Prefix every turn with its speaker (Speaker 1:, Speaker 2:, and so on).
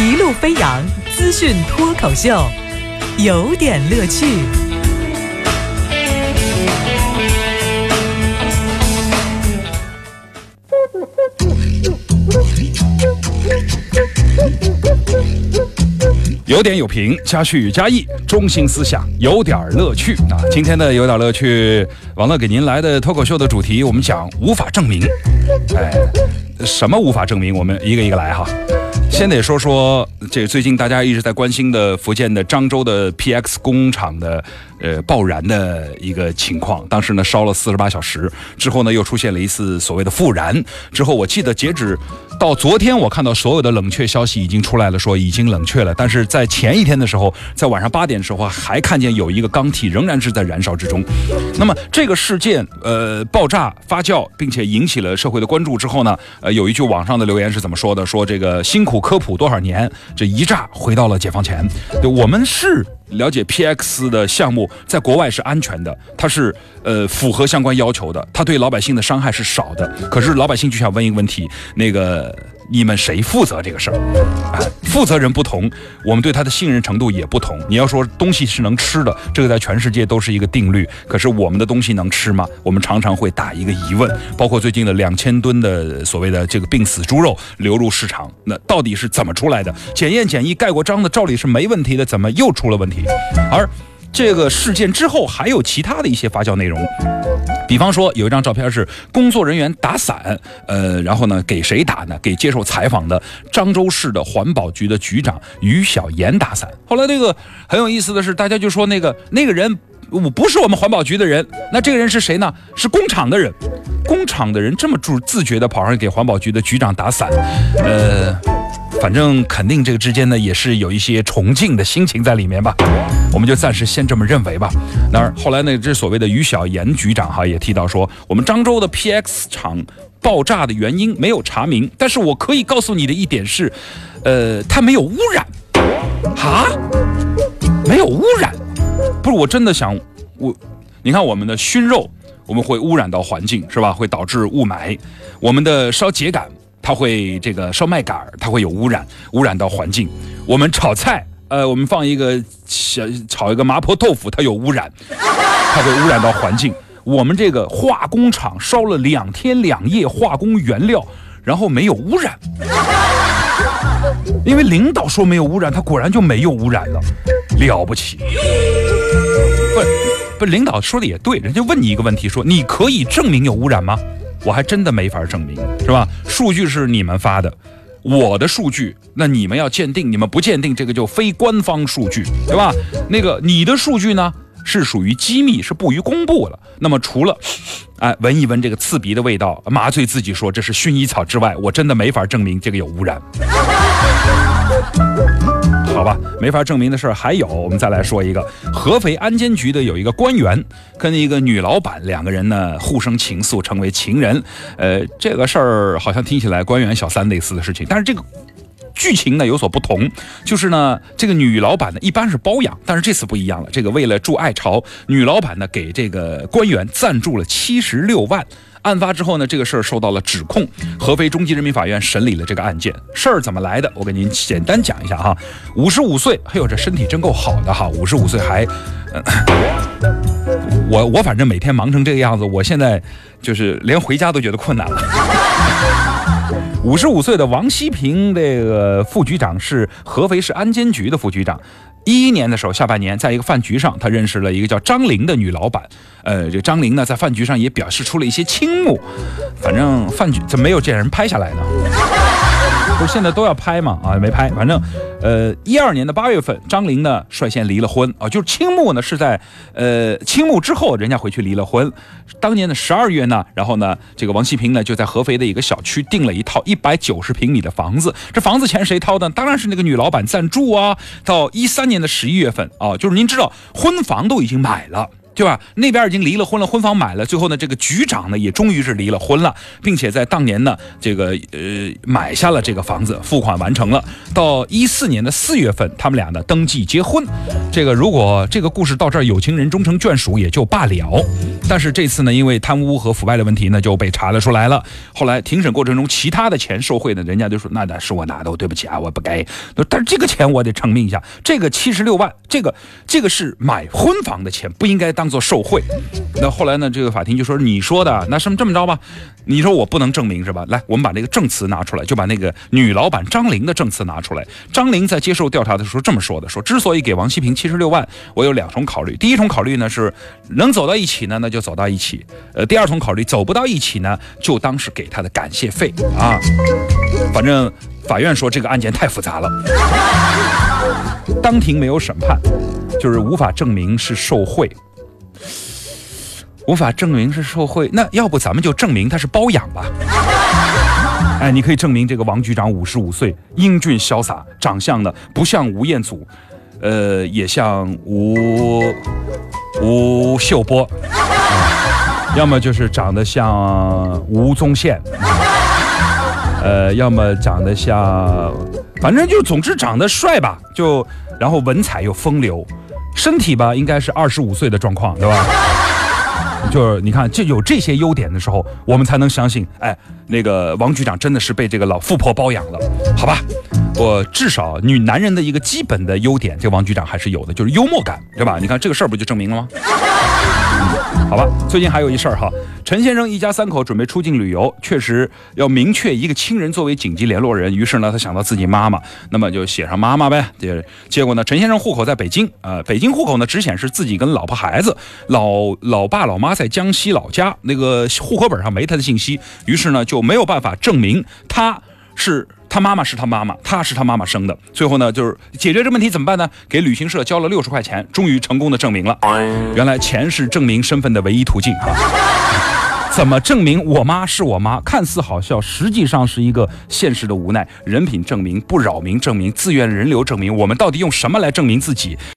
Speaker 1: 一路飞扬资讯脱口秀，有点乐趣。
Speaker 2: 有点有评，加叙加意，中心思想有点乐趣啊！今天的有点乐趣，王乐给您来的脱口秀的主题，我们讲无法证明。哎，什么无法证明？我们一个一个来哈。先得说说这最近大家一直在关心的福建的漳州的 PX 工厂的。呃，爆燃的一个情况，当时呢烧了四十八小时，之后呢又出现了一次所谓的复燃。之后我记得截止到昨天，我看到所有的冷却消息已经出来了，说已经冷却了。但是在前一天的时候，在晚上八点的时候，还看见有一个钢体仍然是在燃烧之中。那么这个事件呃爆炸发酵，并且引起了社会的关注之后呢，呃有一句网上的留言是怎么说的？说这个辛苦科普多少年，这一炸回到了解放前。我们是。了解 PX 的项目在国外是安全的，它是呃符合相关要求的，它对老百姓的伤害是少的。可是老百姓就想问一个问题，那个。你们谁负责这个事儿？啊，负责人不同，我们对他的信任程度也不同。你要说东西是能吃的，这个在全世界都是一个定律。可是我们的东西能吃吗？我们常常会打一个疑问。包括最近的两千吨的所谓的这个病死猪肉流入市场，那到底是怎么出来的？检验检疫盖过章的，照理是没问题的，怎么又出了问题？而这个事件之后还有其他的一些发酵内容。比方说，有一张照片是工作人员打伞，呃，然后呢，给谁打呢？给接受采访的漳州市的环保局的局长于小岩打伞。后来这个很有意思的是，大家就说那个那个人我不是我们环保局的人，那这个人是谁呢？是工厂的人，工厂的人这么自自觉的跑上去给环保局的局长打伞，呃。反正肯定这个之间呢，也是有一些崇敬的心情在里面吧，我们就暂时先这么认为吧。那后来呢，这所谓的于小岩局长哈也提到说，我们漳州的 PX 厂爆炸的原因没有查明，但是我可以告诉你的一点是，呃，它没有污染。哈？没有污染？不是，我真的想我，你看我们的熏肉，我们会污染到环境是吧？会导致雾霾。我们的烧秸秆。它会这个烧麦秆它会有污染，污染到环境。我们炒菜，呃，我们放一个小炒一个麻婆豆腐，它有污染，它会污染到环境。我们这个化工厂烧了两天两夜化工原料，然后没有污染，因为领导说没有污染，它果然就没有污染了，了不起。不不，领导说的也对，人家问你一个问题，说你可以证明有污染吗？我还真的没法证明，是吧？数据是你们发的，我的数据，那你们要鉴定，你们不鉴定，这个就非官方数据，对吧？那个你的数据呢，是属于机密，是不予公布了。那么除了，哎，闻一闻这个刺鼻的味道，麻醉自己说这是薰衣草之外，我真的没法证明这个有污染。好吧，没法证明的事儿还有，我们再来说一个，合肥安监局的有一个官员跟一个女老板两个人呢互生情愫，成为情人。呃，这个事儿好像听起来官员小三类似的事情，但是这个剧情呢有所不同，就是呢这个女老板呢一般是包养，但是这次不一样了，这个为了助爱巢，女老板呢给这个官员赞助了七十六万。案发之后呢，这个事儿受到了指控，合肥中级人民法院审理了这个案件。事儿怎么来的？我给您简单讲一下哈。五十五岁，哎呦，这身体真够好的哈。五十五岁还，我我反正每天忙成这个样子，我现在就是连回家都觉得困难了。五十五岁的王希平，这个副局长是合肥市安监局的副局长。一一年的时候，下半年，在一个饭局上，他认识了一个叫张玲的女老板。呃，这张玲呢，在饭局上也表示出了一些倾慕。反正饭局怎么没有见人拍下来呢？不是现在都要拍吗？啊，没拍。反正，呃，一二年的八月份，张玲呢率先离了婚啊，就是青木呢是在呃青木之后，人家回去离了婚。当年的十二月呢，然后呢，这个王希平呢就在合肥的一个小区订了一套一百九十平米的房子。这房子钱谁掏的？当然是那个女老板赞助啊。到一三年的十一月份啊，就是您知道婚房都已经买了。对吧？那边已经离了婚了，婚房买了，最后呢，这个局长呢也终于是离了婚了，并且在当年呢，这个呃买下了这个房子，付款完成了。到一四年的四月份，他们俩呢登记结婚。这个如果这个故事到这儿，有情人终成眷属也就罢了。但是这次呢，因为贪污和腐败的问题呢，就被查了出来了。后来庭审过程中，其他的钱受贿呢，人家就说那那是我拿的，我对不起啊，我不该。但是这个钱我得证明一下，这个七十六万，这个这个是买婚房的钱，不应该当。做受贿，那后来呢？这个法庭就说你说的，那什么这么着吧？你说我不能证明是吧？来，我们把那个证词拿出来，就把那个女老板张玲的证词拿出来。张玲在接受调查的时候这么说的：说之所以给王希平七十六万，我有两重考虑。第一重考虑呢是能走到一起呢，那就走到一起。呃，第二重考虑走不到一起呢，就当是给他的感谢费啊。反正法院说这个案件太复杂了，当庭没有审判，就是无法证明是受贿。无法证明是受贿，那要不咱们就证明他是包养吧？哎，你可以证明这个王局长五十五岁，英俊潇洒，长相呢不像吴彦祖，呃，也像吴吴秀波，要么就是长得像吴宗宪，呃，要么长得像，反正就总之长得帅吧，就然后文采又风流，身体吧应该是二十五岁的状况，对吧？就是你看，就有这些优点的时候，我们才能相信，哎，那个王局长真的是被这个老富婆包养了，好吧？我至少女男人的一个基本的优点，这王局长还是有的，就是幽默感，对吧？你看这个事儿不就证明了吗？好吧，最近还有一事儿哈，陈先生一家三口准备出境旅游，确实要明确一个亲人作为紧急联络人。于是呢，他想到自己妈妈，那么就写上妈妈呗。结结果呢，陈先生户口在北京，呃，北京户口呢只显示自己跟老婆孩子，老老爸老妈在江西老家，那个户口本上没他的信息，于是呢就没有办法证明他是。他妈妈是他妈妈，他是他妈妈生的。最后呢，就是解决这问题怎么办呢？给旅行社交了六十块钱，终于成功的证明了。原来钱是证明身份的唯一途径啊。怎么证明我妈是我妈？看似好笑，实际上是一个现实的无奈。人品证明、不扰民证明、自愿人流证明，我们到底用什么来证明自己？